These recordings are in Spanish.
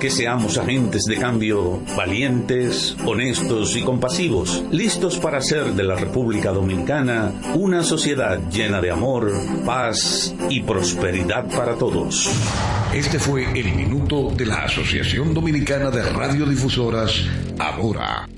que seamos agentes de cambio valientes, honestos y compasivos, listos para hacer de la República Dominicana una sociedad llena de amor, paz y prosperidad para todos. Este fue el minuto de la Asociación Dominicana de Radiodifusoras, ahora.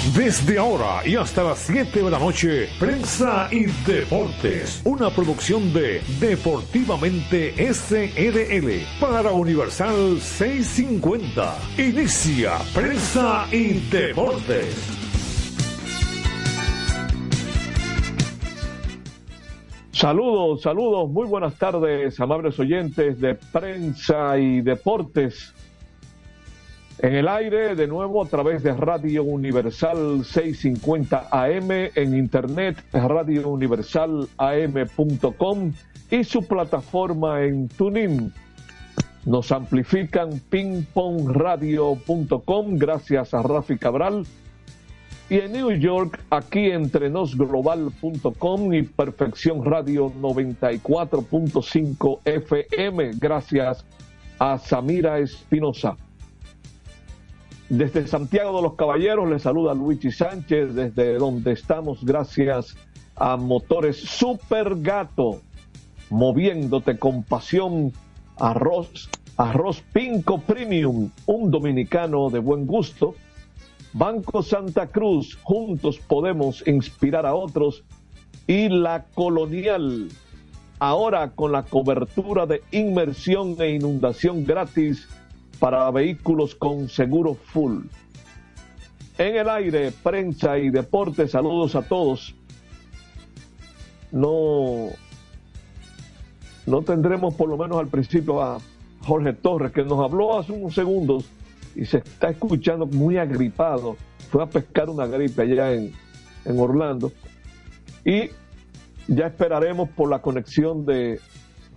Desde ahora y hasta las 7 de la noche, Prensa y Deportes, una producción de Deportivamente SRL para Universal 650. Inicia Prensa y Deportes. Saludos, saludos, muy buenas tardes, amables oyentes de prensa y deportes. En el aire, de nuevo, a través de Radio Universal 650 AM, en internet, radiouniversalam.com y su plataforma en TuneIn. Nos amplifican pingpongradio.com, gracias a Rafi Cabral y en New York, aquí entre nosglobal.com y Perfección Radio 94.5 FM, gracias a Samira Espinosa. Desde Santiago de los Caballeros le saluda Luigi Sánchez, desde donde estamos, gracias a Motores Super Gato, moviéndote con pasión, arroz, arroz Pinco Premium, un dominicano de buen gusto Banco Santa Cruz, juntos podemos inspirar a otros. Y la colonial, ahora con la cobertura de inmersión e inundación gratis para vehículos con seguro full. En el aire, prensa y deporte, saludos a todos. No, no tendremos por lo menos al principio a Jorge Torres, que nos habló hace unos segundos y se está escuchando muy agripado. Fue a pescar una gripe allá en, Orlando. Y ya esperaremos por la conexión de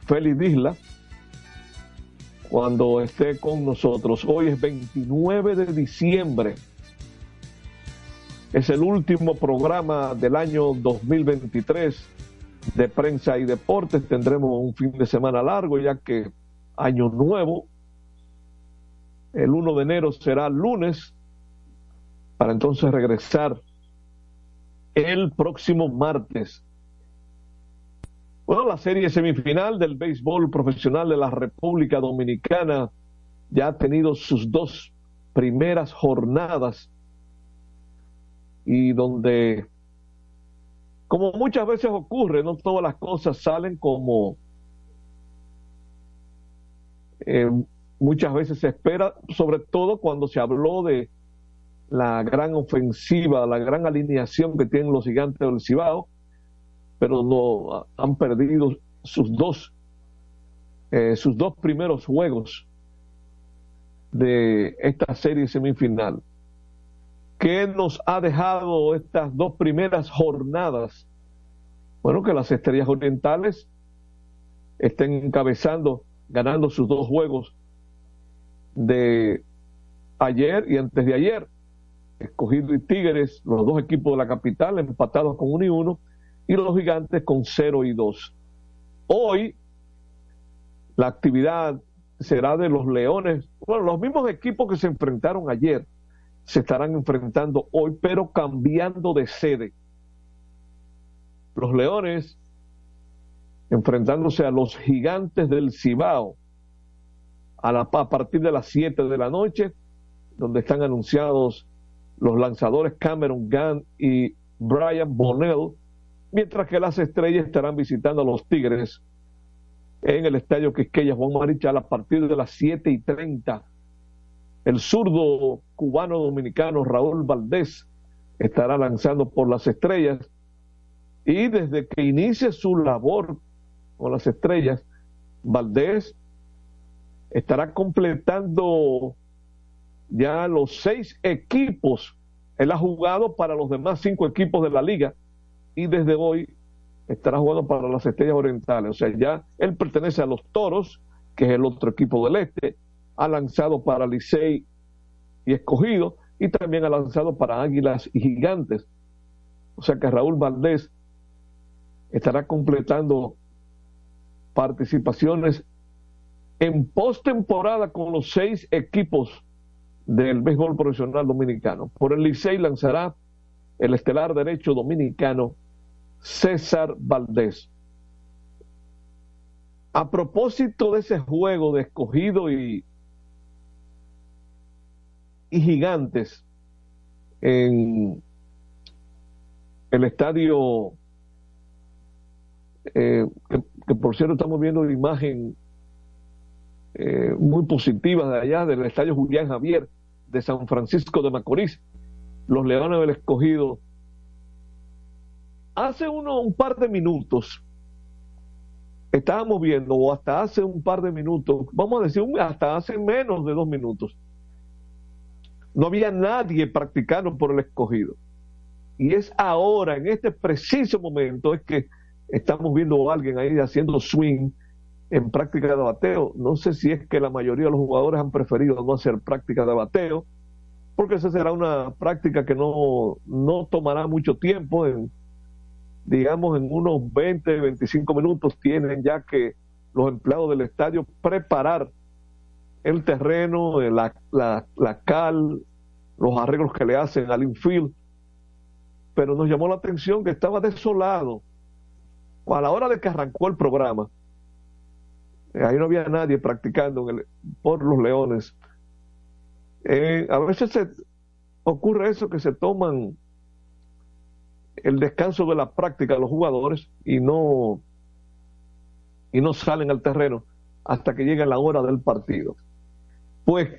Félix Isla cuando esté con nosotros. Hoy es 29 de diciembre. Es el último programa del año 2023 de prensa y deportes. Tendremos un fin de semana largo ya que año nuevo el 1 de enero será lunes, para entonces regresar el próximo martes. Bueno, la serie semifinal del béisbol profesional de la República Dominicana ya ha tenido sus dos primeras jornadas y donde, como muchas veces ocurre, no todas las cosas salen como eh, muchas veces se espera, sobre todo cuando se habló de la gran ofensiva, la gran alineación que tienen los gigantes del Cibao, pero no han perdido sus dos, eh, sus dos primeros juegos de esta serie semifinal. ¿Qué nos ha dejado estas dos primeras jornadas? Bueno, que las estrellas orientales estén encabezando, ganando sus dos juegos de ayer y antes de ayer. Escogido y Tigres, los dos equipos de la capital, empatados con 1 y 1, y los gigantes con 0 y 2. Hoy la actividad será de los Leones, bueno, los mismos equipos que se enfrentaron ayer se estarán enfrentando hoy, pero cambiando de sede. Los Leones enfrentándose a los gigantes del Cibao a, la, a partir de las 7 de la noche, donde están anunciados los lanzadores Cameron Gunn y Brian Bonnell, mientras que las estrellas estarán visitando a los Tigres en el estadio Quisqueya Juan Marichal a partir de las 7 y 30 El zurdo cubano dominicano Raúl Valdés estará lanzando por las estrellas. Y desde que inicie su labor con las estrellas, Valdés estará completando ya los seis equipos. Él ha jugado para los demás cinco equipos de la liga y desde hoy estará jugando para las Estrellas Orientales. O sea, ya él pertenece a los Toros, que es el otro equipo del Este, ha lanzado para Licey y Escogido y también ha lanzado para Águilas y Gigantes. O sea que Raúl Valdés estará completando participaciones en postemporada con los seis equipos del béisbol profesional dominicano. Por el Licey lanzará el estelar derecho dominicano César Valdés. A propósito de ese juego de escogido y, y gigantes en el estadio, eh, que, por cierto estamos viendo la imagen eh, muy positiva de allá del estadio Julián Javier de San Francisco de Macorís. Los Leones del Escogido hace uno, un par de minutos estábamos viendo, o hasta hace un par de minutos, vamos a decir, hasta hace menos de dos minutos, no había nadie practicando por el escogido. Y es ahora, en este preciso momento, es que estamos viendo a alguien ahí haciendo swing en práctica de bateo. No sé si es que la mayoría de los jugadores han preferido no hacer práctica de bateo, porque esa será una práctica que no, no tomará mucho tiempo en digamos, en unos 20, 25 minutos tienen ya que los empleados del estadio preparar el terreno, eh, la, la, cal, los arreglos que le hacen al infield. Pero nos llamó la atención que estaba desolado. A la hora de que arrancó el programa, eh, ahí no había nadie practicando por los leones. Eh, a veces se ocurre eso que se toman el descanso de la práctica de los jugadores y no, y no salen al terreno hasta que llega la hora del partido. Pues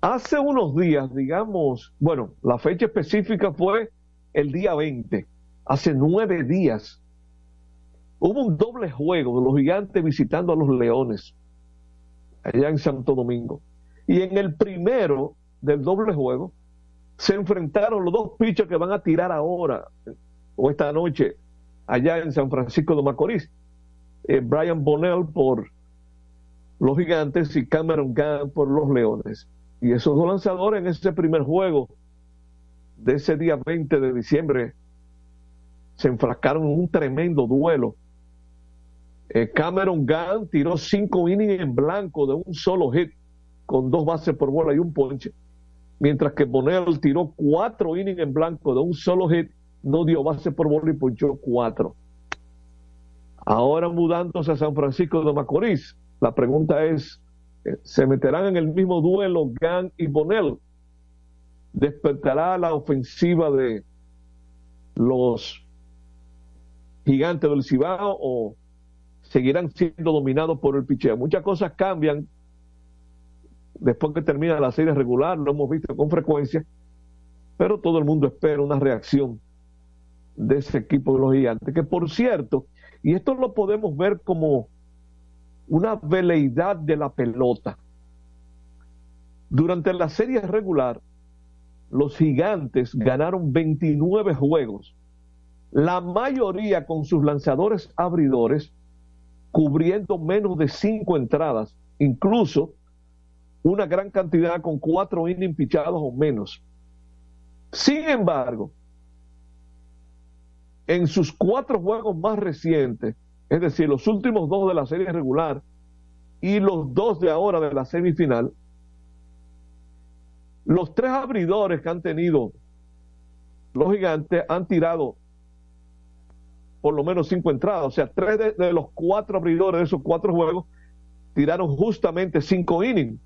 hace unos días, digamos, bueno, la fecha específica fue el día 20, hace nueve días, hubo un doble juego de los gigantes visitando a los leones allá en Santo Domingo. Y en el primero del doble juego, se enfrentaron los dos pitchers que van a tirar ahora o esta noche allá en San Francisco de Macorís. Eh, Brian Bonnell por los gigantes y Cameron Gunn por los leones. Y esos dos lanzadores en ese primer juego de ese día 20 de diciembre se enfrascaron en un tremendo duelo. Eh, Cameron Gunn tiró cinco innings en blanco de un solo hit con dos bases por bola y un ponche mientras que Bonell tiró cuatro innings en blanco de un solo hit, no dio base por bola y ponchó cuatro. Ahora mudándose a San Francisco de Macorís, la pregunta es, eh, ¿se meterán en el mismo duelo Gan y Bonell? ¿Despertará la ofensiva de los gigantes del Cibao o seguirán siendo dominados por el picheo? Muchas cosas cambian después que termina la serie regular, lo hemos visto con frecuencia, pero todo el mundo espera una reacción de ese equipo de los gigantes, que por cierto, y esto lo podemos ver como una veleidad de la pelota. Durante la serie regular, los gigantes ganaron 29 juegos, la mayoría con sus lanzadores abridores cubriendo menos de cinco entradas, incluso una gran cantidad con cuatro innings pichados o menos. Sin embargo, en sus cuatro juegos más recientes, es decir, los últimos dos de la serie regular y los dos de ahora de la semifinal, los tres abridores que han tenido los gigantes han tirado por lo menos cinco entradas, o sea, tres de, de los cuatro abridores de esos cuatro juegos tiraron justamente cinco innings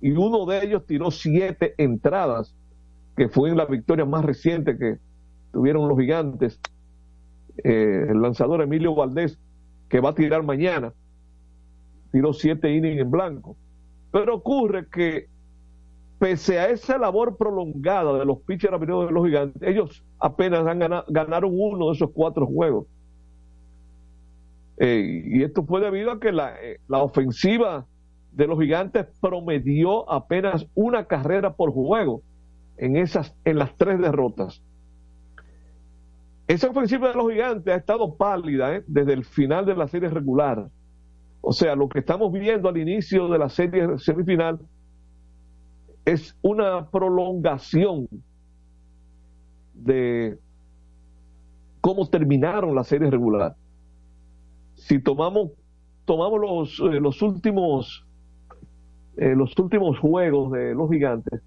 y uno de ellos tiró siete entradas, que fue en la victoria más reciente que tuvieron los gigantes. Eh, el lanzador Emilio Valdés, que va a tirar mañana, tiró siete innings en blanco. Pero ocurre que pese a esa labor prolongada de los pitchers de los gigantes, ellos apenas han ganado, ganaron uno de esos cuatro juegos. Eh, y esto fue debido a que la, eh, la, ofensiva de los gigantes promedió apenas una carrera por juego en esas en las tres derrotas. Esa ofensiva de los gigantes ha estado pálida ¿eh? desde el final de la serie regular. O sea, lo que estamos viendo al inicio de la serie semifinal es una prolongación de cómo terminaron la serie regular. Si tomamos, tomamos los, eh, los últimos eh, los últimos juegos de los gigantes,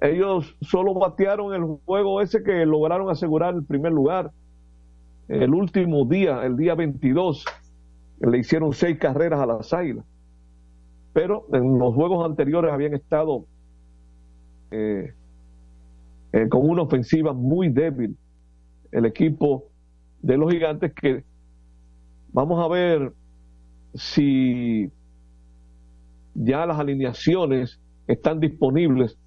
ellos solo batearon el juego ese que lograron asegurar el primer lugar. El último día, el día 22, le hicieron seis carreras a las águilas. Pero en los juegos anteriores habían estado eh, eh, con una ofensiva muy débil. El equipo de los gigantes que vamos a ver si ya las alineaciones están disponibles.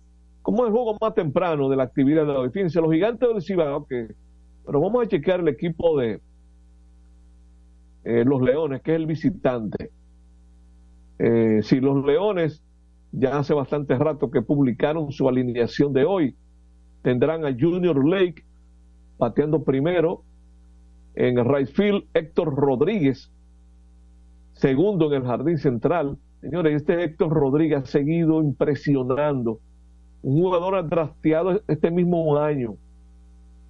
Como el juego más temprano de la actividad de la defensa, los gigantes del Cibao, que, pero vamos a chequear el equipo de eh, los Leones, que es el visitante. si los Leones ya hace bastante rato que publicaron su alineación de hoy. Tendrán a Junior Lake bateando primero en el right field, Héctor Rodríguez, segundo en el jardín central. Señores, este Héctor Rodríguez ha seguido impresionando. Un jugador trasteado este mismo año,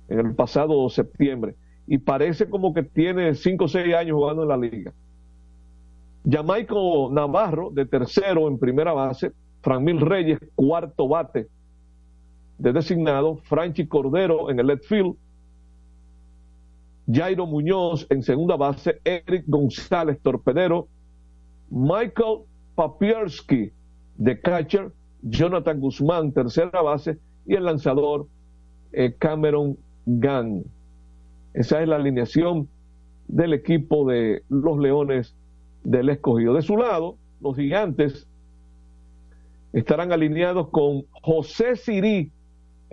en el pasado septiembre, y parece como que tiene 5 o 6 años jugando en la liga. Jamaico Navarro, de tercero en primera base, Franmil Reyes, cuarto bate de designado, Franchi Cordero en el left field, Jairo Muñoz en segunda base, Eric González Torpedero, Michael Papierski de catcher, Jonathan Guzmán tercera base y el lanzador eh, Cameron Gunn. Esa es la alineación del equipo de los Leones del escogido. De su lado, los gigantes estarán alineados con José Sirí,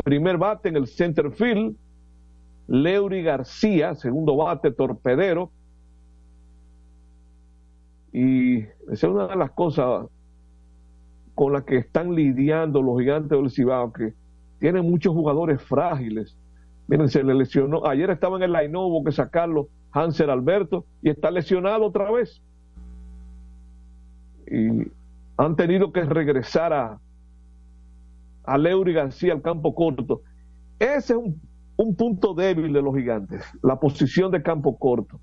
primer bate en el center field, Leury García, segundo bate torpedero. Y esa es una de las cosas con las que están lidiando los gigantes del Cibao, que tienen muchos jugadores frágiles. Miren, se le lesionó. Ayer estaba en el line hubo que sacarlo Hanser Alberto y está lesionado otra vez y han tenido que regresar a, a Leury García al campo corto. Ese es un, punto débil de los gigantes, la posición de campo corto.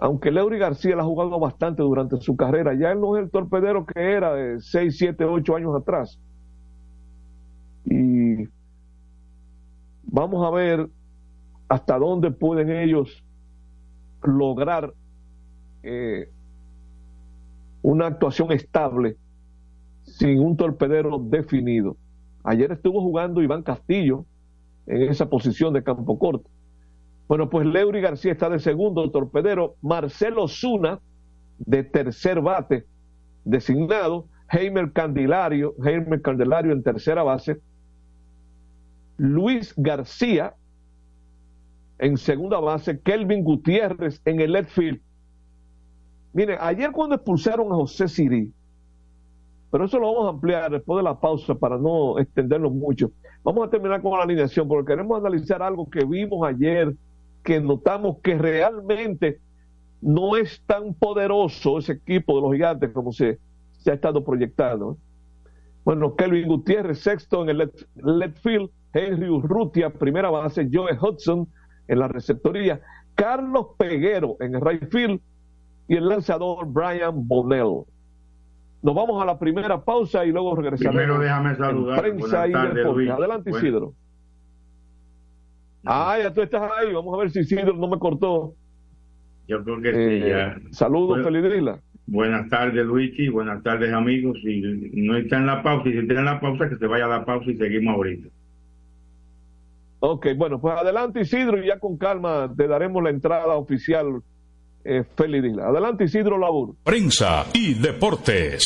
Aunque Leury García la ha jugado bastante durante su carrera, ya él no es el torpedero que era de 6, 7, 8 años atrás. Y vamos a ver hasta dónde pueden ellos lograr eh, una actuación estable sin un torpedero definido. Ayer estuvo jugando Iván Castillo en esa posición de campo corto. Bueno, pues Leury García está de segundo torpedero, Marcelo Zuna de tercer bate designado, Heimer Candelario, Heimer Candelario en tercera base, Luis García en segunda base, Kelvin Gutiérrez en el left field. Mire, ayer cuando expulsaron a José Siri, pero eso lo vamos a ampliar después de la pausa para no extenderlo mucho. Vamos a terminar con la alineación porque queremos analizar algo que vimos ayer, que notamos que realmente no es tan poderoso ese equipo de los gigantes como se, se ha estado proyectando. Bueno, Kelvin Gutiérrez, sexto en el left, field, Henry Urrutia, primera base, Joe Hudson en la receptoría, Carlos Peguero en el right field, y el lanzador Brian Bonnell. Nos vamos a la primera pausa y luego regresamos. Primero déjame saludar. Prensa y Adelante, Isidro. Ah, ya tú estás ahí. Vamos a ver si Isidro no me cortó. Yo creo que sí, ya. Saludos, Felidrila. Buenas tardes, Luigi. Buenas tardes, amigos. Si no está en la pausa, y si está en la pausa, que se vaya a la pausa y seguimos ahorita. Ok, bueno, pues adelante, Isidro, y ya con calma te daremos la entrada oficial eh, Adelante Isidro Labur. Prensa y deportes.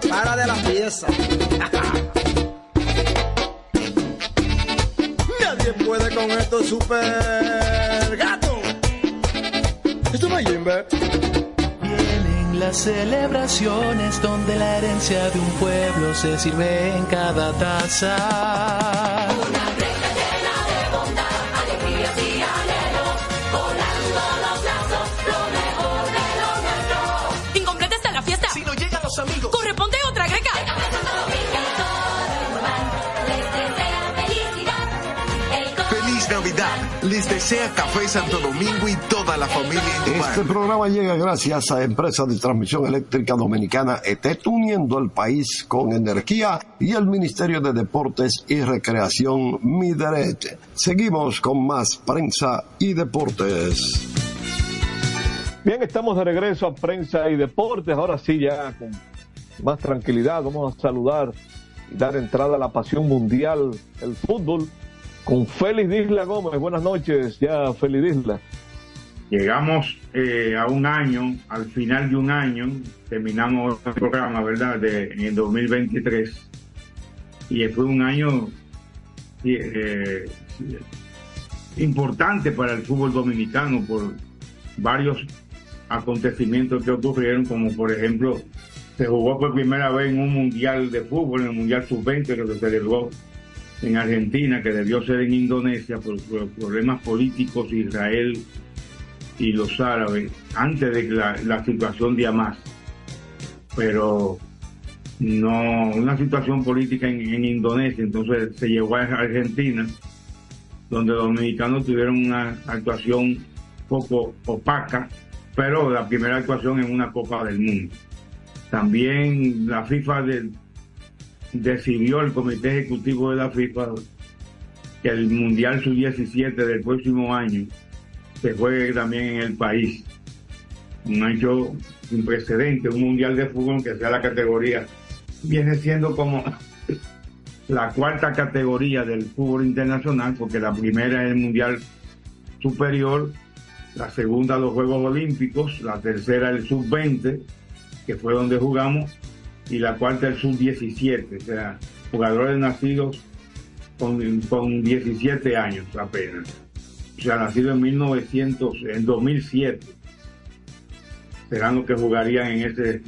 para de la pieza. Nadie puede con esto super gato. Esto no. Vienen las celebraciones donde la herencia de un pueblo se sirve en cada taza. Les desea Café Santo Domingo y toda la familia en Este programa llega gracias a Empresa de Transmisión Eléctrica Dominicana ETET, uniendo el país con energía y el Ministerio de Deportes y Recreación Mideret. Seguimos con más prensa y deportes. Bien, estamos de regreso a prensa y deportes. Ahora sí, ya con más tranquilidad, vamos a saludar y dar entrada a la pasión mundial, el fútbol, con Félix Disla Gómez. Buenas noches, ya Félix Disla. Llegamos eh, a un año, al final de un año, terminamos el programa, ¿verdad?, de, en el 2023. Y fue un año eh, importante para el fútbol dominicano por varios acontecimientos que ocurrieron, como por ejemplo, se jugó por primera vez en un mundial de fútbol, en el Mundial Sub-20 que se celebró en Argentina, que debió ser en Indonesia por, problemas políticos Israel y los árabes, antes de la, la situación de Hamas. Pero no, una situación política en, Indonesia, entonces se llevó a Argentina, donde los dominicanos tuvieron una actuación poco opaca, pero la primera actuación en una Copa del Mundo. También la FIFA de- decidió, el Comité Ejecutivo de la FIFA, que el Mundial Sub-17 del próximo año se juegue también en el país. Un hecho sin precedente, un Mundial de Fútbol que sea la categoría, viene siendo como la cuarta categoría del fútbol internacional, porque la primera es el Mundial Superior, la segunda los Juegos Olímpicos, la tercera el Sub-20, que fue donde jugamos, y la cuarta el Sub-17, o sea, jugadores nacidos con, con 17 años apenas. O sea, nacido en 1900, en 2007, serán los que jugarían en ese,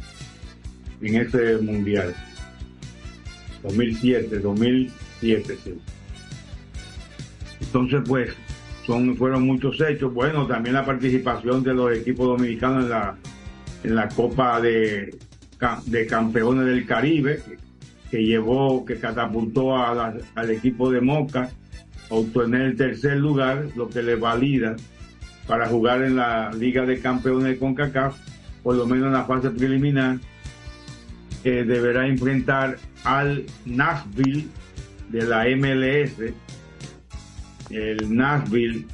en ese mundial. 2007, 2007, sí. Entonces, pues, son, fueron muchos hechos. Bueno, también la participación de los equipos dominicanos en la, en la Copa de, de Campeones del Caribe, que, llevó, que catapultó a al equipo de Moca a obtener el tercer lugar, lo que le valida para jugar en la Liga de Campeones de CONCACAF, por lo menos en la fase preliminar, que deberá enfrentar al Nashville de la MLS, el Nashville,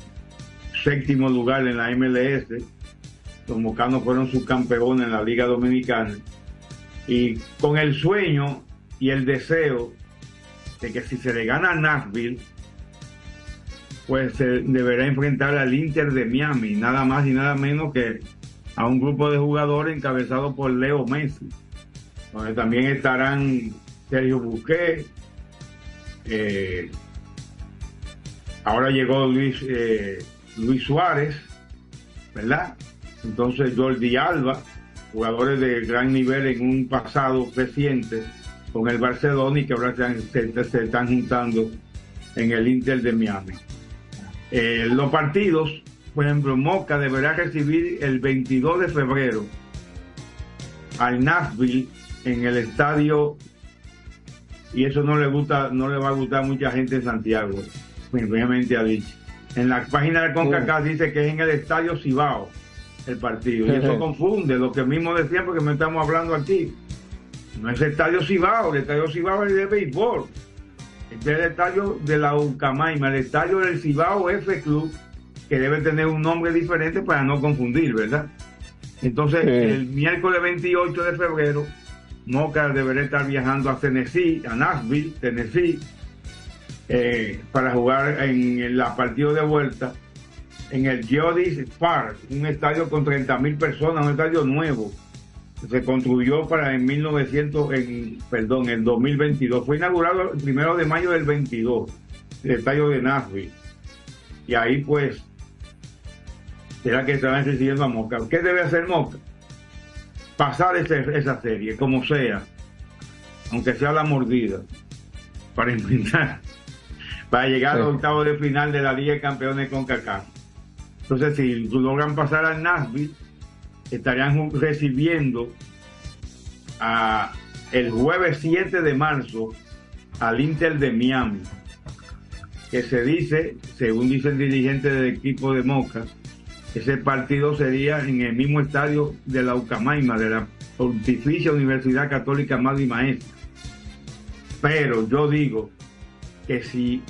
séptimo lugar en la MLS. Los mocanos fueron subcampeones en la Liga Dominicana. Y con el sueño y el deseo de que si se le gana a Nashville, pues se deberá enfrentar al Inter de Miami, nada más y nada menos que a un grupo de jugadores encabezado por Leo Messi, donde también estarán Sergio Busquets, eh, ahora llegó Luis, eh, Luis Suárez, ¿verdad? Entonces Jordi Alba, jugadores de gran nivel en un pasado reciente con el Barcelona y que ahora se, se- están juntando en el Inter de Miami. Eh, los partidos, por ejemplo, Moca deberá recibir el 22 de febrero al Nashville en el estadio y eso no le gusta, no le va a gustar a mucha gente en Santiago, obviamente ha dicho. En la página de CONCACAF dice que es en el estadio Cibao el partido y eso confunde lo que mismo decían porque me estamos hablando aquí. No es el estadio Cibao, el estadio Cibao es de béisbol. Este es el estadio de la Ucamaima, el estadio del Cibao F Club, que debe tener un nombre diferente para no confundir, ¿verdad? Entonces, el miércoles 28 de febrero, Moca deberá estar viajando a Tennessee, a Nashville, Tennessee, eh, para jugar en la partido de vuelta en el Geodis Park, un estadio con 30 mil personas, un estadio nuevo. Se construyó para en 1900, en, perdón, en 2022. Fue inaugurado el primero de mayo del 22, el estadio de Nashville. Y ahí pues, será que estarán siguiendo a Moca. ¿Qué debe hacer Moca? Pasar ese- esa serie, como sea, aunque sea la mordida, para inventar, para llegar al octavo de final de la Liga de Campeones con CACAF. Entonces, si logran pasar al Nashville, estarían recibiendo el jueves 7 de marzo al Inter de Miami, que se dice, según dicen dirigentes del equipo de Moca, ese partido sería en el mismo estadio de la Ucamaima, de la Pontificia Universidad Católica Madre y Maestra. Pero yo digo que si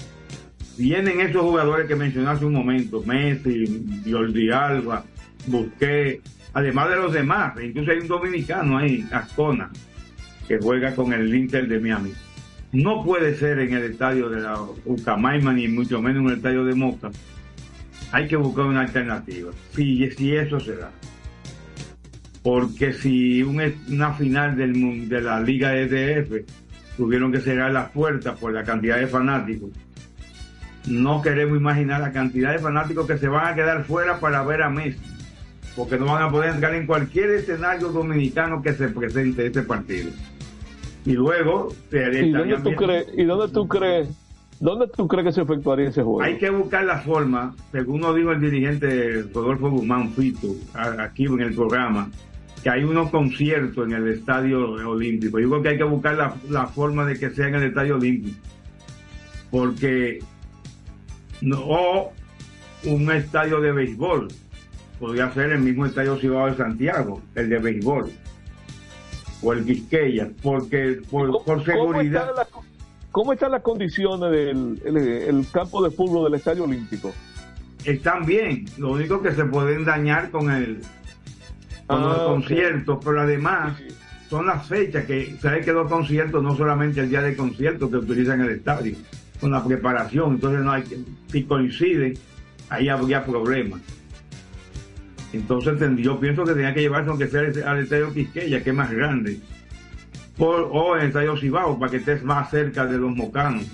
vienen esos jugadores que mencioné hace un momento, Messi, Jordi Alba, Busquets, además de los demás, incluso hay un dominicano ahí, Ascona, que juega con el Inter de Miami. No puede ser en el estadio de la Ucamaima, ni mucho menos en el estadio de Moca. Hay que buscar una alternativa, si, si eso se da. Porque si un- una final del, de la Liga EDF tuvieron que cerrar las puertas por la cantidad de fanáticos, no queremos imaginar la cantidad de fanáticos que se van a quedar fuera para ver a Messi, porque no van a poder entrar en cualquier escenario dominicano que se presente este partido. Y luego se ¿Y dónde tú crees, y dónde tú crees, dónde tú crees que se efectuaría ese juego? Hay que buscar la forma, según nos dijo el dirigente Rodolfo Guzmán Fito, aquí en el programa, que hay unos conciertos en el Estadio Olímpico. Yo creo que hay que buscar la, la forma de que sea en el Estadio Olímpico. Porque no, un estadio de béisbol. Podría ser el mismo estadio Cibao de Santiago, el de béisbol. O el Quisqueya, porque por, por seguridad. ¿Cómo están, las, cómo están las condiciones del el, el campo de fútbol del Estadio Olímpico? están bien, lo único que se pueden dañar con el con Ah, los conciertos, pero además son las fechas que sabes que los conciertos no solamente el día del concierto que utilizan el estadio, con la preparación, entonces no hay que, si coinciden, ahí habría problemas. Entonces yo pienso que tenía que llevarse aunque sea al- estadio Quisqueya, que es más grande, por, o el estadio Cibao, para que estés más cerca de los mocanos.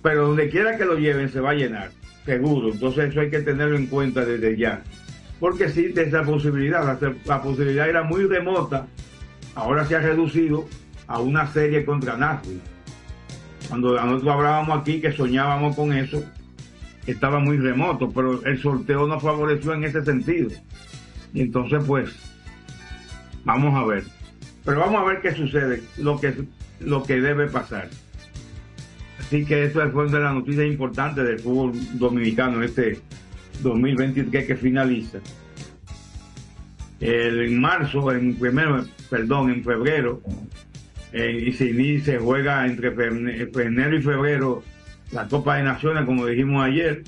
Pero donde quiera que lo lleven se va a llenar, seguro. Entonces eso hay que tenerlo en cuenta desde ya. Porque existe esa posibilidad. La, la posibilidad era muy remota. Ahora se ha reducido a una serie contra Nashville. Cuando nosotros hablábamos aquí que soñábamos con eso, estaba muy remoto, pero el sorteo nos favoreció en ese sentido. Y entonces, pues, vamos a ver. Pero vamos a ver qué sucede, lo que, lo que debe pasar. Así que eso fue una de las noticias importantes del fútbol dominicano este 2023 que finaliza. El- en marzo, en primero, perdón, en febrero, eh, y se, inicia- se juega entre enero y febrero la Copa de Naciones, como dijimos ayer,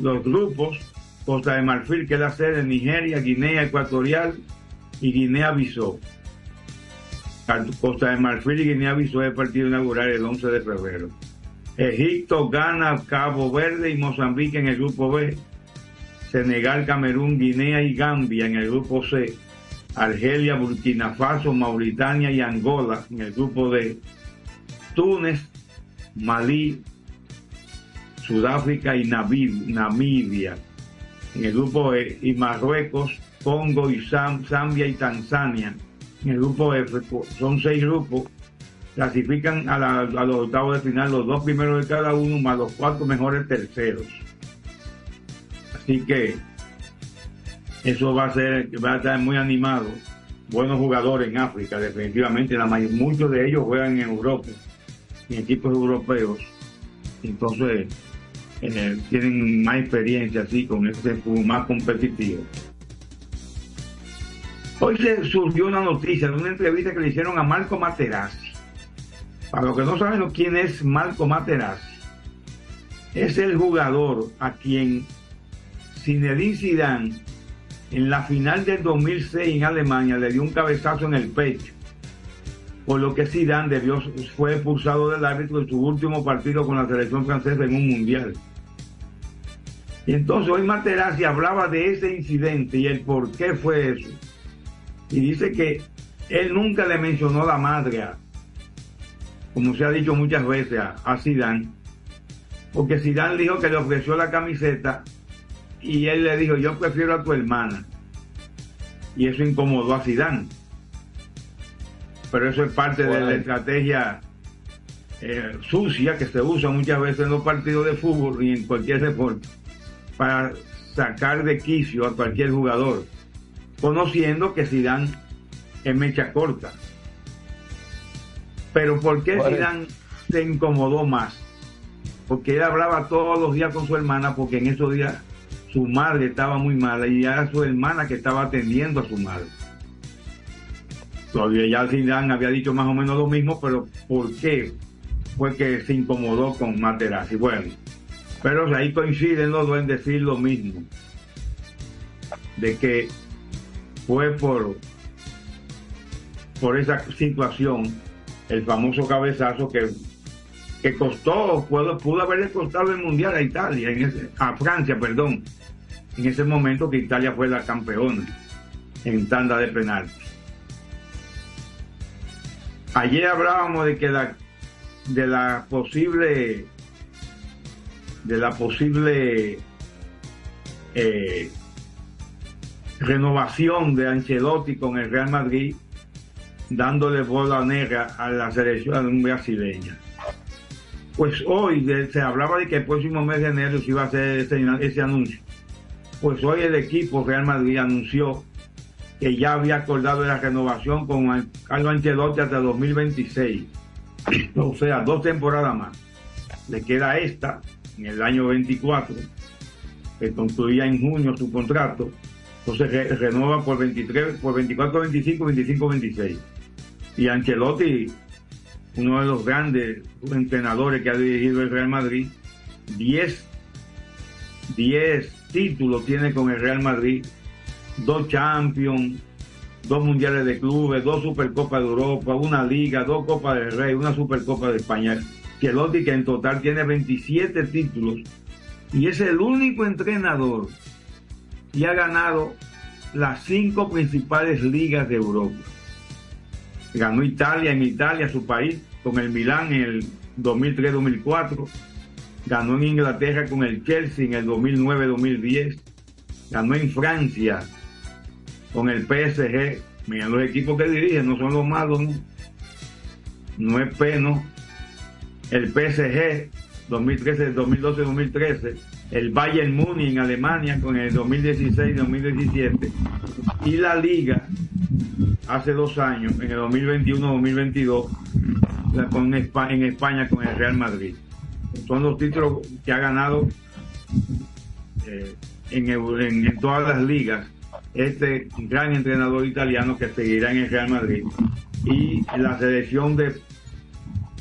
los grupos, Costa de Marfil, que es la sede, Nigeria, Guinea Ecuatorial y Guinea-Bissau. Costa de Marfil y Guinea-Bissau es el partido inaugural el 11 de febrero. Egipto, Ghana, Cabo Verde y Mozambique en el grupo B. Senegal, Camerún, Guinea y Gambia en el grupo C. Argelia, Burkina Faso, Mauritania y Angola en el grupo D. Túnez, Malí, Sudáfrica y Namib- Namibia en el grupo E. Y Marruecos, Congo y Zam- Zambia y Tanzania en el grupo F. Son seis grupos clasifican a, la- a los octavos de final los dos primeros de cada uno más los cuatro mejores terceros. Así que eso va a ser, va a estar muy animado. Buenos jugadores en África, definitivamente. La muchos de ellos juegan en Europa, en equipos europeos. Entonces, tienen más experiencia así con este fútbol más competitivo. Hoy se surgió una noticia de una entrevista que le hicieron a Marco Materazzi. Para los que no saben quién es Marco Materazzi, es el jugador a quien Zinedine Zidane en la final del 2006 en Alemania le dio un cabezazo en el pecho, por lo que Zidane debió, fue expulsado del árbitro en su último partido con la selección francesa en un mundial. Y entonces hoy Materazzi hablaba de ese incidente y el por qué fue eso. Y dice que él nunca le mencionó la madre, como se ha dicho muchas veces a, a Zidane, porque Zidane dijo que le ofreció la camiseta y él le dijo, yo prefiero a tu hermana. Y eso incomodó a Zidane. Pero eso es parte de la estrategia eh, sucia que se usa muchas veces en los partidos de fútbol y en cualquier deporte para sacar de quicio a cualquier jugador, conociendo que Zidane es mecha corta. Pero ¿por qué Zidane se incomodó más? Porque él hablaba todos los días con su hermana, porque en esos días su madre estaba muy mala y era su hermana que estaba atendiendo a su madre. Todavía ya Zidane había dicho más o menos lo mismo, pero ¿por qué fue que se incomodó con Materazzi? Bueno, pero ahí coinciden los dos en decir lo mismo, de que fue por, por esa situación el famoso cabezazo que, que costó, pudo, pudo haberle costado el Mundial a Italia, a Francia, perdón, en ese momento que Italia fue la campeona en tanda de penaltis. Ayer hablábamos de que la, de la posible de la posible eh, renovación de Ancelotti con el Real Madrid, dándole bola negra a la selección brasileña. Pues hoy se hablaba de que el próximo mes de enero se iba a hacer ese, ese anuncio. Pues hoy el equipo Real Madrid anunció que ya había acordado la renovación con Carlo Ancelotti hasta 2026. o sea, dos temporadas más. Le queda esta en el año 24, que concluía en junio su contrato, entonces re renueva por 23, por 24, 25, 25, 26. Y Ancelotti, uno de los grandes entrenadores que ha dirigido el Real Madrid, 10, 10 títulos tiene con el Real Madrid, dos Champions, dos Mundiales de Clubes, dos Supercopas de Europa, una Liga, dos Copas del Rey, una Supercopa de España. Ancelotti que en total tiene 27 títulos y es el único entrenador que ha ganado las cinco principales ligas de Europa. Ganó Italia en Italia, su país, con el Milán en el 2003-2004. Ganó en Inglaterra con el Chelsea en el 2009-2010. Ganó en Francia con el PSG. Mira, los equipos que dirige no son los malos, ¿no? No es peno el PSG 2013, 2012, 2013, el Bayern Múnich en Alemania con el 2016, 2017 y la Liga hace dos años, en el 2021, 2022, con en España con el Real Madrid. Son los títulos que ha ganado eh, en, todas las ligas este gran entrenador italiano que seguirá en el Real Madrid y la selección de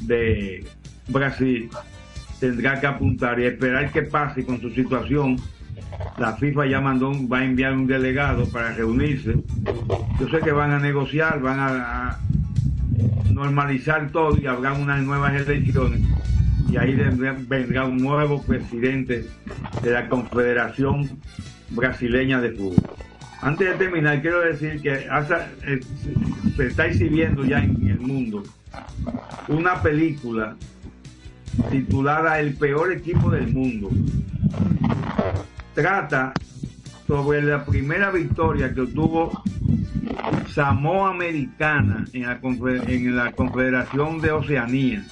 de Brasil tendrá que apuntar y esperar que pase con su situación. La FIFA ya mandó, va a enviar un delegado para reunirse. Yo sé que van a negociar, van a normalizar todo y habrá unas nuevas elecciones. Y ahí vendrá, un nuevo presidente de la Confederación Brasileña de Fútbol. Antes de terminar, quiero decir que eh, se está exhibiendo ya en el mundo una película titulada El peor equipo del mundo. Trata sobre la primera victoria que obtuvo Samoa Americana en la Confederación de Oceanía.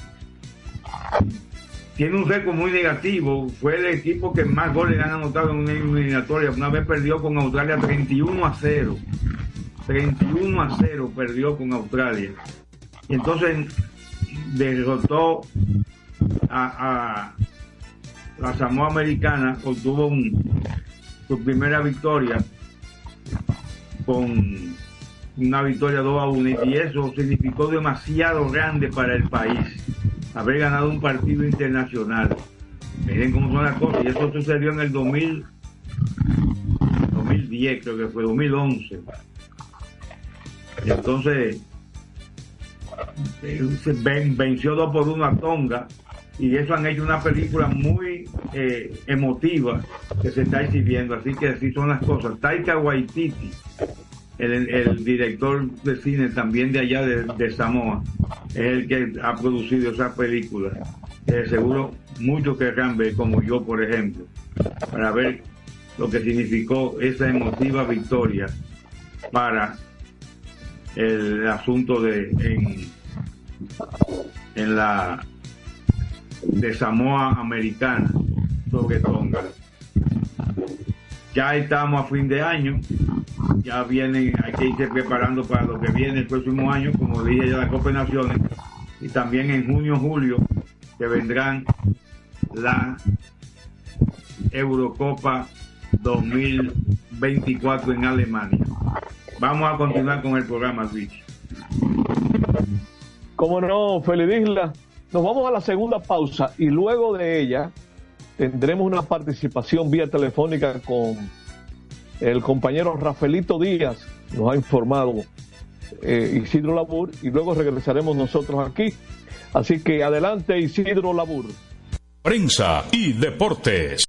Tiene un récord muy negativo. Fue el equipo que más goles han anotado en una eliminatoria. Una vez perdió con Australia 31 a 0. 31 a 0 perdió con Australia. Y entonces derrotó a, la Samoa Americana, obtuvo su primera victoria con una victoria 2 a 1 y eso significó demasiado grande para el país haber ganado un partido internacional. Miren cómo son las cosas y eso sucedió en el 2000, 2010 creo que fue 2011. Y entonces eh, venció 2 por 1 a Tonga y eso han hecho una película muy eh, emotiva que se está exhibiendo. Así que así son las cosas. Taika Waititi, el, el director de cine también de allá de, de Samoa, es el que ha producido esa película. Que seguro muchos querrán ver, como yo, por ejemplo, para ver lo que significó esa emotiva victoria para el asunto de en, en la de Samoa Americana sobre Tonga. Ya estamos a fin de año, ya vienen, hay que irse preparando para lo que viene el próximo año, como dije ya la Copa de Naciones, y también en junio, julio, que vendrán la Eurocopa 2024 en Alemania. Vamos a continuar con el programa, Rich. Como no, Felidisla, nos vamos a la segunda pausa y luego de ella tendremos una participación vía telefónica con el compañero Rafaelito Díaz, nos ha informado eh, Isidro Labur, y luego regresaremos nosotros aquí. Así que adelante, Isidro Labur. Prensa y deportes.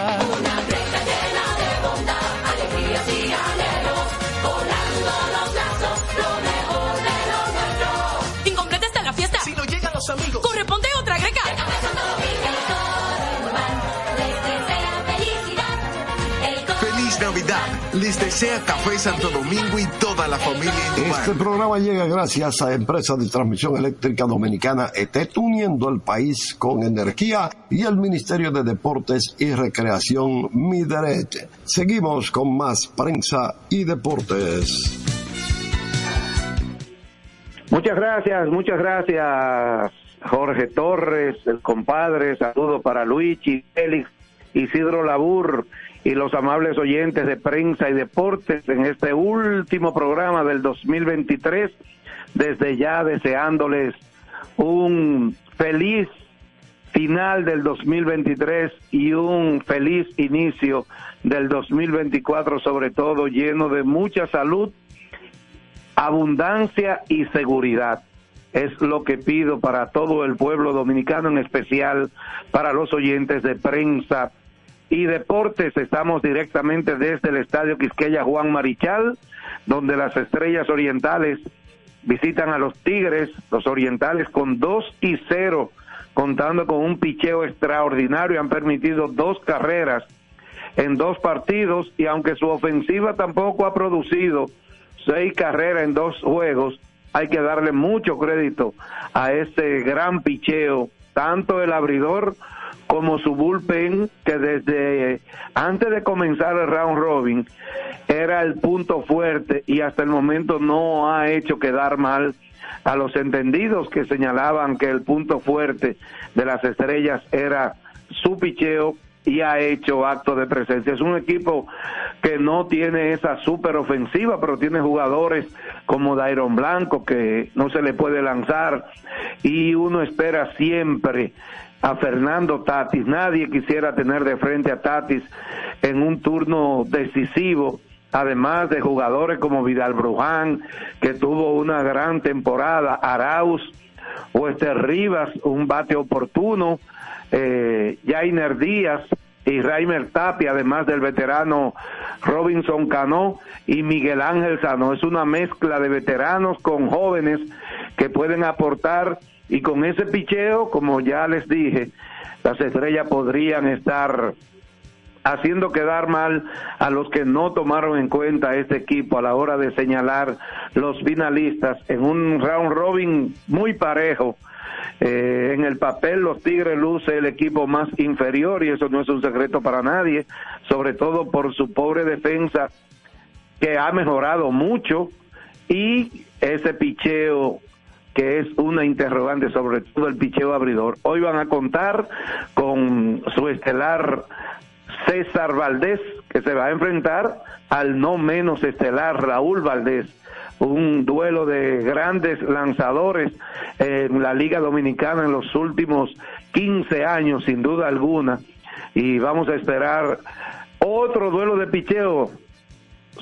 Desea Café Santo Domingo y toda la familia Este programa llega gracias a Empresa de Transmisión Eléctrica Dominicana ETET, uniendo el país con energía y el Ministerio de Deportes y Recreación Mideret. Seguimos con más prensa y deportes. Muchas gracias, muchas gracias, Jorge Torres, el compadre. Saludo para Luigi, Félix, Isidro Labur y los amables oyentes de prensa y deportes en este último programa del 2023. Desde ya deseándoles un feliz final del 2023 y un feliz inicio del 2024, sobre todo lleno de mucha salud abundancia y seguridad. Es lo que pido para todo el pueblo dominicano, en especial para los oyentes de prensa y deportes. Estamos directamente desde el Estadio Quisqueya Juan Marichal, donde las estrellas orientales visitan a los Tigres, los orientales con 2 y 0, contando con un picheo extraordinario. Han permitido dos carreras en dos partidos y aunque su ofensiva tampoco ha producido seis carreras en dos juegos, hay que darle mucho crédito a ese gran picheo, tanto el abridor como su bullpen, que desde antes de comenzar el round robin era el punto fuerte y hasta el momento no ha hecho quedar mal a los entendidos que señalaban que el punto fuerte de las estrellas era su picheo y ha hecho acto de presencia. Es un equipo que no tiene esa super ofensiva, pero tiene jugadores como Dairon Blanco que no se le puede lanzar y uno espera siempre a Fernando Tatis. Nadie quisiera tener de frente a Tatis en un turno decisivo además de jugadores como Vidal Bruján, que tuvo una gran temporada, Arauz, Wester Rivas, un bate oportuno, eh, Jainer Díaz, y Raimer Tapia, además del veterano Robinson Cano y Miguel Ángel Sano. Es una mezcla de veteranos con jóvenes que pueden aportar y con ese picheo, como ya les dije, las estrellas podrían estar haciendo quedar mal a los que no tomaron en cuenta este equipo a la hora de señalar los finalistas en un round robin muy parejo. Eh, en el papel los Tigres luce el equipo más inferior y eso no es un secreto para nadie, sobre todo por su pobre defensa que ha mejorado mucho y ese picheo que es una interrogante sobre todo el picheo abridor. Hoy van a contar con su estelar César Valdés, que se va a enfrentar al no menos estelar Raúl Valdés. Un duelo de grandes lanzadores en la Liga Dominicana en los últimos 15 años, sin duda alguna. Y vamos a esperar otro duelo de picheo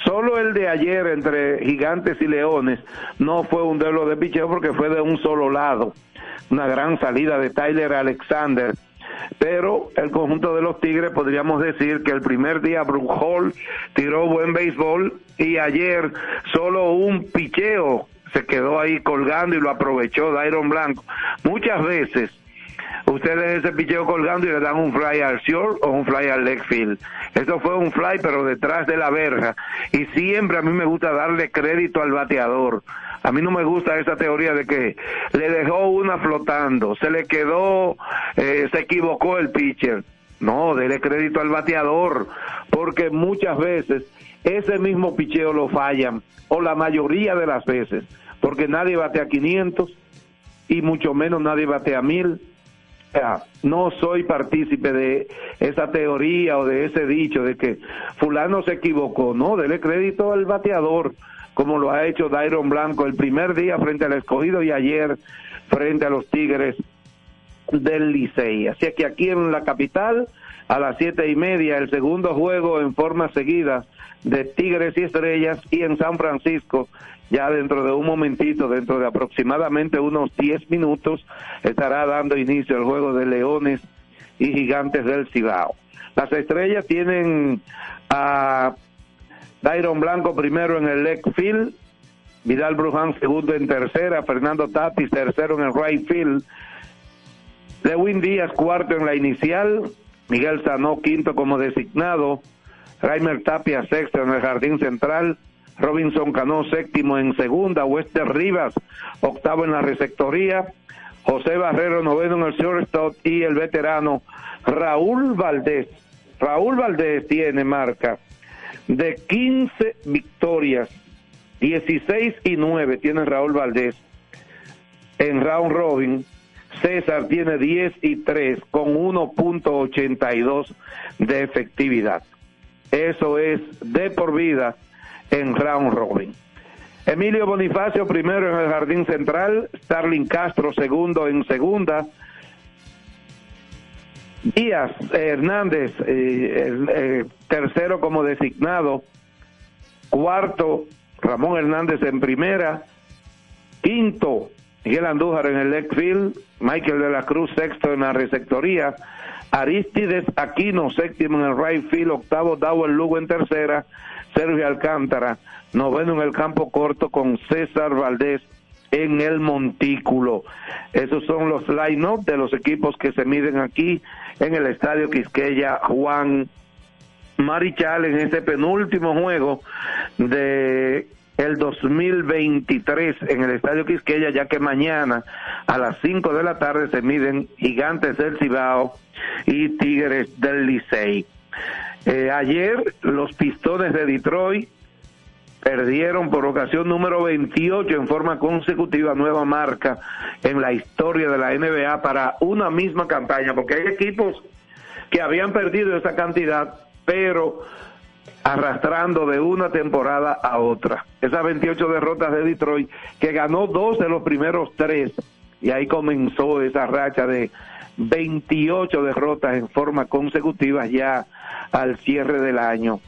Solo el de ayer entre Gigantes y Leones no fue un duelo de picheo porque fue de un solo lado. Una gran salida de Tyler Alexander. Pero el conjunto de los Tigres podríamos decir que el primer día Hall tiró buen béisbol y ayer solo un picheo se quedó ahí colgando y lo aprovechó Dairon Blanco. Muchas veces ustedes ese picheo colgando y le dan un fly al short o un fly al leg field. Eso fue un fly pero detrás de la verja y siempre a mí me gusta darle crédito al bateador. A mí no me gusta esa teoría de que le dejó una flotando, se le quedó, eh, se equivocó el pitcher. No, dele crédito al bateador, porque muchas veces ese mismo picheo lo fallan, o la mayoría de las veces, porque nadie batea 500 y mucho menos nadie batea 1000 no soy partícipe de esa teoría o de ese dicho de que fulano se equivocó. No, dele crédito al bateador, como lo ha hecho Dairon Blanco el primer día frente al escogido y ayer frente a los Tigres del Licey. Así que aquí en la capital, a las siete y media, el segundo juego en forma seguida de Tigres y Estrellas y en San Francisco ya dentro de un momentito, dentro de aproximadamente unos 10 minutos, estará dando inicio el juego de Leones y Gigantes del Cibao. Las estrellas tienen a Dairon Blanco primero en el left field, Vidal Bruján segundo en tercera, Fernando Tatis tercero en el right field, Lewin Díaz cuarto en la inicial, Miguel Sanó quinto como designado, Raimer Tapia sexto en el jardín central, Robinson Cano séptimo en segunda, Wester Rivas octavo en la receptoría, José Barrero noveno en el shortstop y el veterano Raúl Valdés. Raúl Valdés tiene marca de 15 victorias, 16 y 9 tiene Raúl Valdés en round robin. César tiene 10 y 3 con 1.82 de efectividad. Eso es de por vida en round robin. Emilio Bonifacio primero en el jardín central, Starling Castro segundo en segunda, Díaz Hernández eh, eh, tercero como designado, cuarto Ramón Hernández en primera, quinto Miguel Andújar en el left field, Michael de la Cruz sexto en la receptoría, Aristides Aquino séptimo en el right field, octavo Dawel Lugo en tercera, Sergio Alcántara, noveno en el campo corto con César Valdés en el montículo. Esos son los line-up de los equipos que se miden aquí en el Estadio Quisqueya Juan Marichal en este penúltimo juego de el 2023 en el Estadio Quisqueya, ya que mañana a las 5 de la tarde se miden Gigantes del Cibao y Tigres del Licey. Eh, ayer los Pistones de Detroit perdieron por ocasión número 28 en forma consecutiva nueva marca en la historia de la NBA para una misma campaña, porque hay equipos que habían perdido esa cantidad, pero arrastrando de una temporada a otra. Esas 28 derrotas de Detroit, que ganó dos de los primeros tres, y ahí comenzó esa racha de 28 derrotas en forma consecutiva ya al cierre del año.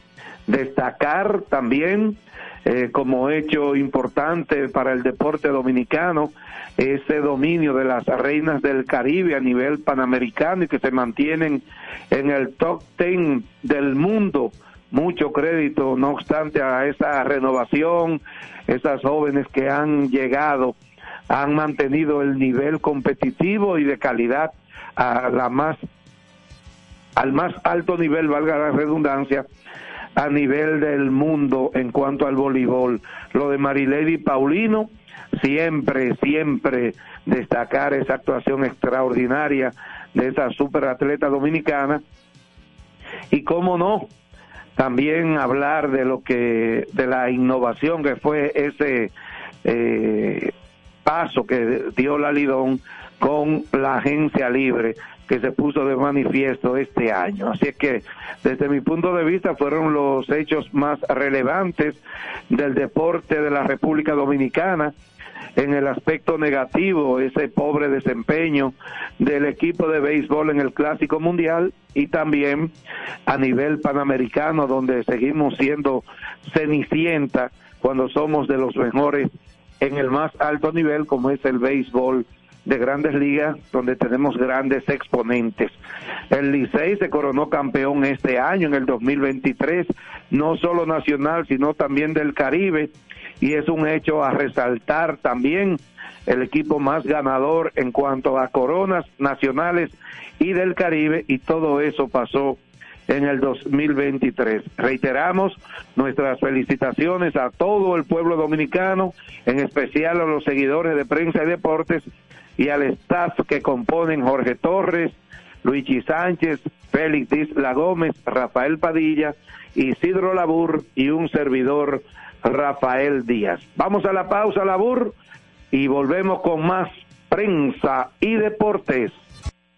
Destacar también eh, como hecho importante para el deporte dominicano ese dominio de las reinas del Caribe a nivel panamericano y que se mantienen en el top ten del mundo. Mucho crédito, no obstante, a esa renovación, esas jóvenes que han llegado, han mantenido el nivel competitivo y de calidad a la más al más alto nivel, valga la redundancia, a nivel del mundo en cuanto al voleibol. Lo de Marilady Paulino, siempre, siempre destacar esa actuación extraordinaria de esa superatleta dominicana. Y cómo no, también hablar de lo que, de la innovación que fue ese eh, paso que dio la Lidón con la agencia libre que se puso de manifiesto este año. Así es que, desde mi punto de vista, fueron los hechos más relevantes del deporte de la República Dominicana. En el aspecto negativo, ese pobre desempeño del equipo de béisbol en el Clásico Mundial y también a nivel panamericano, donde seguimos siendo cenicienta cuando somos de los mejores en el más alto nivel, como es el béisbol de grandes ligas donde tenemos grandes exponentes. El Licey se coronó campeón este año, en el 2023, no solo nacional, sino también del Caribe, y es un hecho a resaltar también el equipo más ganador en cuanto a coronas nacionales y del Caribe, y todo eso pasó en el 2023. Reiteramos nuestras felicitaciones a todo el pueblo dominicano, en especial a los seguidores de prensa y deportes y al staff que componen Jorge Torres, Luigi Sánchez, Félix Isla Gómez, Rafael Padilla, Isidro Labur y un servidor Rafael Díaz. Vamos a la pausa, Labur, y volvemos con más prensa y deportes.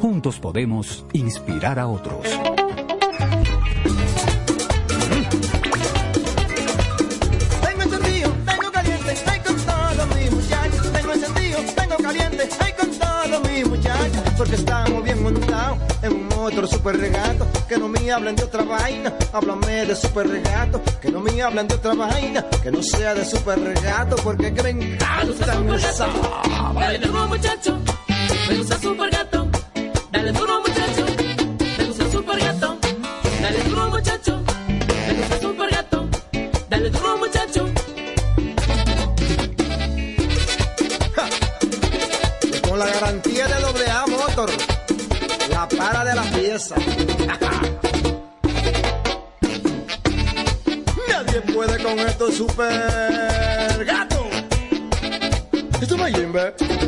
Juntos podemos inspirar a otros. Tengo encendido, tengo caliente, ay con todo mi muchachos. Tengo encendido, tengo caliente, ay con todo mi muchachos. Porque estamos bien montados en un motor super regato. Que no me hablen de otra vaina, háblame de super regato. Que no me hablen de otra vaina, que no sea de super regato. Porque que me encanta Dale duro muchacho, me gusta super gato. Dale duro muchacho, me gusta super gato. Dale duro muchacho, me gusta super gato. Dale duro muchacho. Con la garantía de doble A Motor, la para de la pieza. Nadie puede con esto super gato. Esto es Jimbe.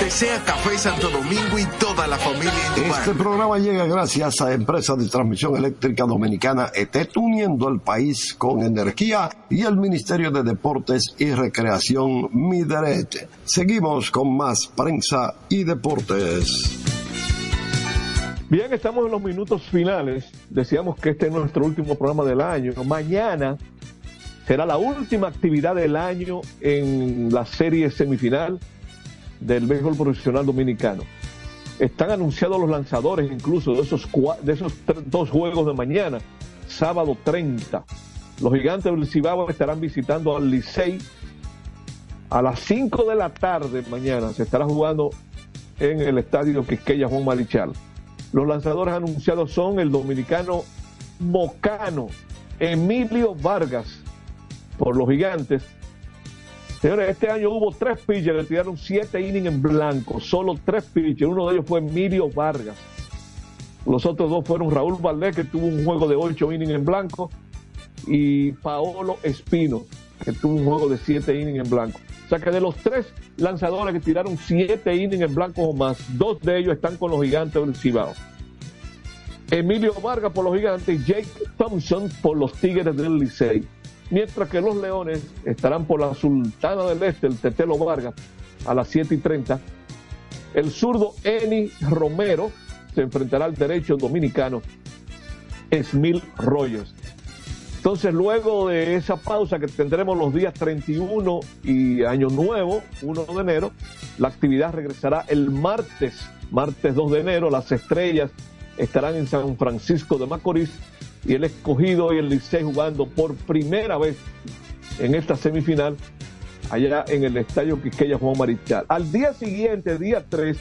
Desea Café Santo Domingo y toda la familia Indumar. Este programa llega gracias a Empresa de Transmisión Eléctrica Dominicana ETET, uniendo el país con energía y el Ministerio de Deportes y Recreación Mideret. Seguimos con más prensa y deportes. Bien, estamos en los minutos finales. Decíamos que este es nuestro último programa del año. Mañana será la última actividad del año en la serie semifinal del béisbol profesional dominicano. Están anunciados los lanzadores incluso de esos, de esos dos juegos de mañana, sábado 30. Los gigantes del Cibao estarán visitando al Licey a las 5 de la tarde mañana. Se estará jugando en el estadio Quisqueya Juan Marichal. Los lanzadores anunciados son el dominicano Mocano, Emilio Vargas, por los gigantes. Señores, este año hubo tres pitchers que tiraron siete innings en blanco, solo tres pitchers. Uno de ellos fue Emilio Vargas. Los otros dos fueron Raúl Valdés, que tuvo un juego de ocho innings en blanco, y Paolo Espino, que tuvo un juego de siete innings en blanco. O sea que de los tres lanzadores que tiraron siete innings en blanco o más, dos de ellos están con los gigantes del Cibao. Emilio Vargas por los gigantes Jake Thompson por los Tigres del Licey. Mientras que los Leones estarán por la Sultana del Este, el Tetelo Vargas, a las 7 y 30. El zurdo Eni Romero se enfrentará al derecho dominicano Esmil Rogers. Entonces, luego de esa pausa que tendremos los días 31 y Año Nuevo, 1 de enero, la actividad regresará el martes, martes 2 de enero. Las estrellas estarán en San Francisco de Macorís y el escogido y el Licey jugando por primera vez en esta semifinal allá en el Estadio Quisqueya Juan Marichal. Al día siguiente, día 3,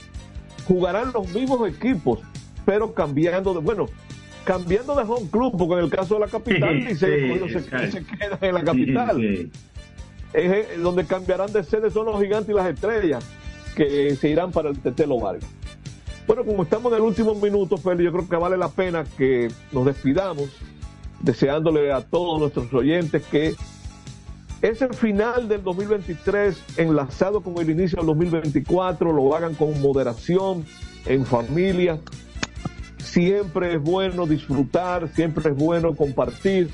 jugarán los mismos equipos, pero cambiando de, bueno, cambiando de home club, porque en el caso de la capital, Sí, sí, se, se quedan en la capital. Sí, Es, eh, donde cambiarán de sede son los gigantes y las estrellas, que se irán para el Tetelo Vargas. Bueno, como estamos en el último minuto, Feli, yo creo que vale la pena que nos despidamos, deseándole a todos nuestros oyentes que ese final del 2023 enlazado con el inicio del 2024 lo hagan con moderación, en familia. Siempre es bueno disfrutar, siempre es bueno compartir,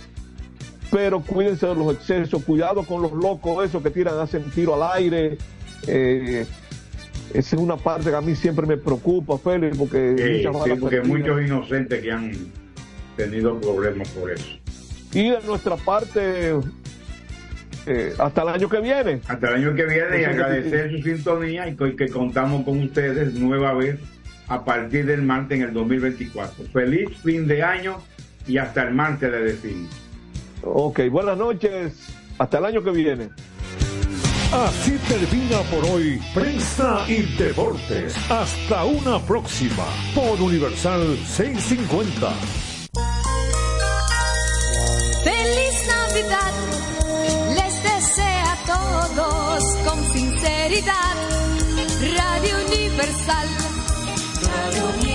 pero cuídense de los excesos, cuidado con los locos, esos que tiran, hacen tiro al aire. Eh, esa es una parte que a mí siempre me preocupa, Félix, porque Sí, muchas sí, balas porque muchos inocentes que han tenido problemas por eso. Y de nuestra parte, eh, hasta el año que viene. Hasta el año que viene y agradecer su sintonía y que, que contamos con ustedes nueva vez a partir del martes en el 2024. Feliz fin de año y hasta el martes le decimos. Ok, buenas noches. Hasta el año que viene. Así termina por hoy Prensa y Deportes. Hasta una próxima por Universal 650. Feliz Navidad, les desea a todos con sinceridad. Radio Universal, Radio Universal.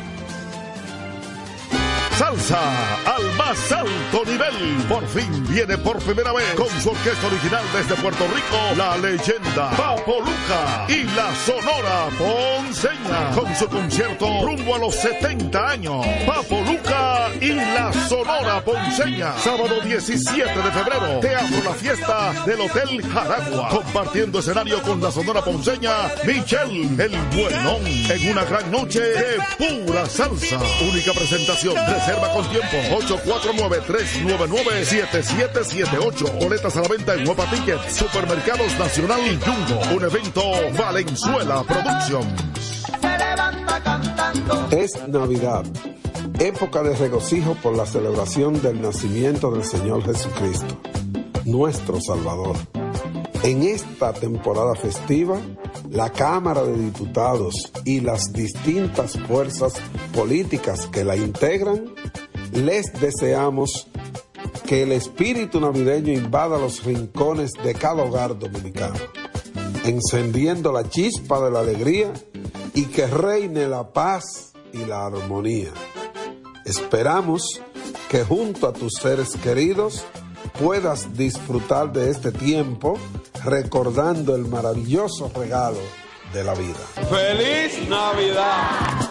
Salsa al más alto nivel. Por fin viene por primera vez con su orquesta original desde Puerto Rico, la leyenda Papo Luca y la Sonora Ponceña. Con su concierto rumbo a los 70 años. Papo Luca y la Sonora Ponceña. Sábado 17 de febrero. Teatro La Fiesta del Hotel Jaragua. Compartiendo escenario con la Sonora Ponceña, Michelle el Buenón. En una gran noche de pura salsa. Única presentación. Reserva con tiempo. 849-399-7778. Boletas a la venta en Nueva Ticket. Supermercados Nacional y Jumbo. Un evento Valenzuela Productions. Es Navidad, época de regocijo por la celebración del nacimiento del Señor Jesucristo, nuestro Salvador. En esta temporada festiva, la Cámara de Diputados y las distintas fuerzas políticas que la integran, les deseamos que el espíritu navideño invada los rincones de cada hogar dominicano, encendiendo la chispa de la alegría y que reine la paz y la armonía. Esperamos que junto a tus seres queridos puedas disfrutar de este tiempo recordando el maravilloso regalo de la vida. ¡Feliz Navidad!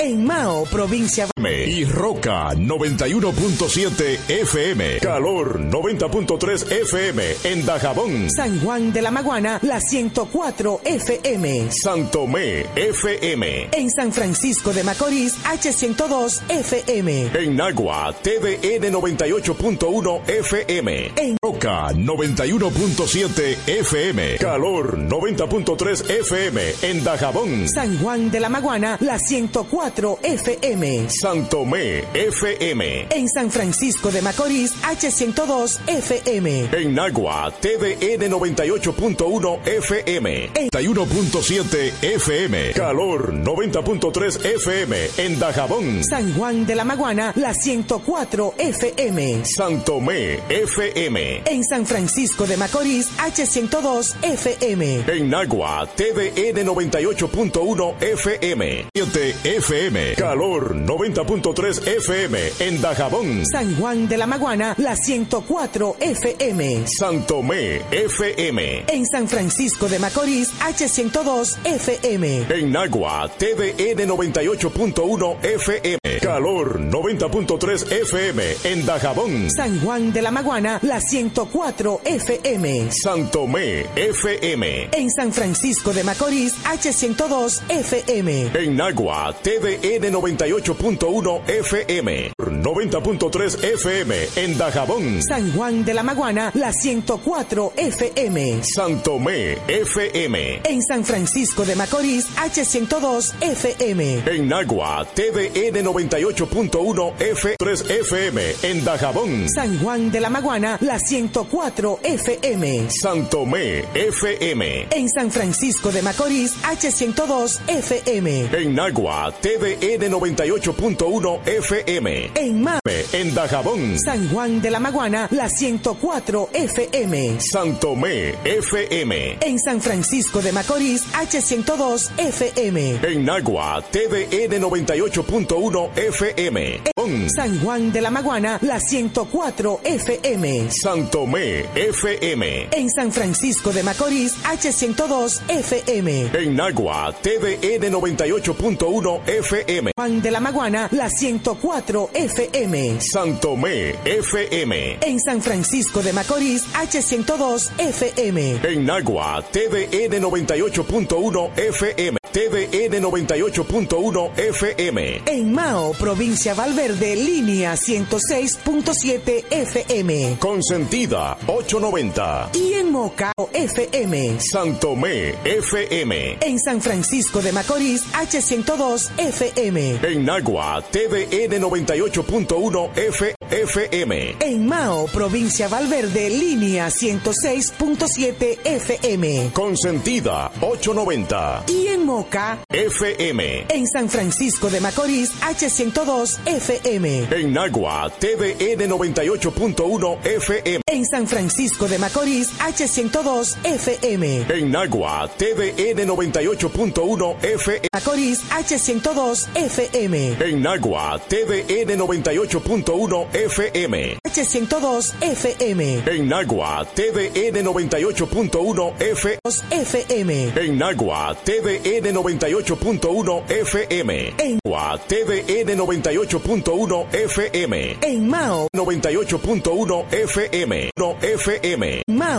En Mao, provincia y Roca 91.7 FM. Calor 90.3 FM en Dajabón. San Juan de la Maguana, la 104 FM. Santomé FM. En San Francisco de Macorís, H102 FM. En Nagua, TVN 98.1 FM. En Roca 91.7 FM. Calor 90.3 FM en Dajabón. San Juan de la Maguana, la 104 FM. Santomé FM. En San Francisco de Macorís, H102 FM. En Nagua, TVN 98.1 FM. 91.7 FM. Calor 90.3 FM en Dajabón. San Juan de la Maguana, la 104 FM. Santomé FM. En San Francisco de Macorís, H102 FM. En Nagua, TVN 98.1 FM. 7 FM. Calor 90.3 FM en Dajabón. San Juan de la Maguana, la 104 FM. Santomé FM. En San Francisco de Macorís, H102 FM. En Nagua, TVN 98.1 FM. Calor 90.3 FM en Dajabón. San Juan de la Maguana, la 104 FM. Santomé FM. En San Francisco de Macorís, H102 FM. En Nagua, TVN 98.1 FM. 90.3 FM en Dajabón. San Juan de la Maguana, la 104 FM. Santomé FM. En San Francisco de Macorís, H102 FM. En Nagua, TVN 98.1 F 3 FM en Dajabón. San Juan de la Maguana, la 104 FM. Santomé FM. En San Francisco de Macorís, H102 FM. En Nagua, TVN 98.1 FM. En Mame. En Dajabón. San Juan de la Maguana, la 104 FM. Santomé FM. En San Francisco de Macorís, H102 FM. En Nagua, TVN 98.1 FM. En San Juan de la Maguana, la 104 FM. Santomé FM. En San Francisco de Macorís, H102 FM. En Nagua, TVN 98.1 FM. Juan de la Maguana, la 104 FM. Santomé FM. En San Francisco de Macorís, H102 FM. En Nagua, TVN 98.1 FM. TVN 98.1 FM. En Mao, provincia Valverde, línea 106.7 FM. Consentida 890. Y en Moca, FM. Santomé FM. En San Francisco de Macorís, H102 FM. En Nagua, TVN 98.1 F FM. En Mao, provincia Valverde, línea 106.7 FM. Consentida 890. Y en Moca, FM. En San Francisco de Macorís, H102 FM. En Nagua, TVN 98.1 FM. En San Francisco de Macorís, H102 FM. En Nagua, TVN 98.1 FM. Macorís, H102 FM. En Nagua, TVN 98.1 FM. H102 FM. En Nagua, TVN 98.1 FM. FM. En Nagua, TVN 98.1 FM. En Nagua, TVN 98.1 FM. En Mao, 98.1 FM. No FM. Mao.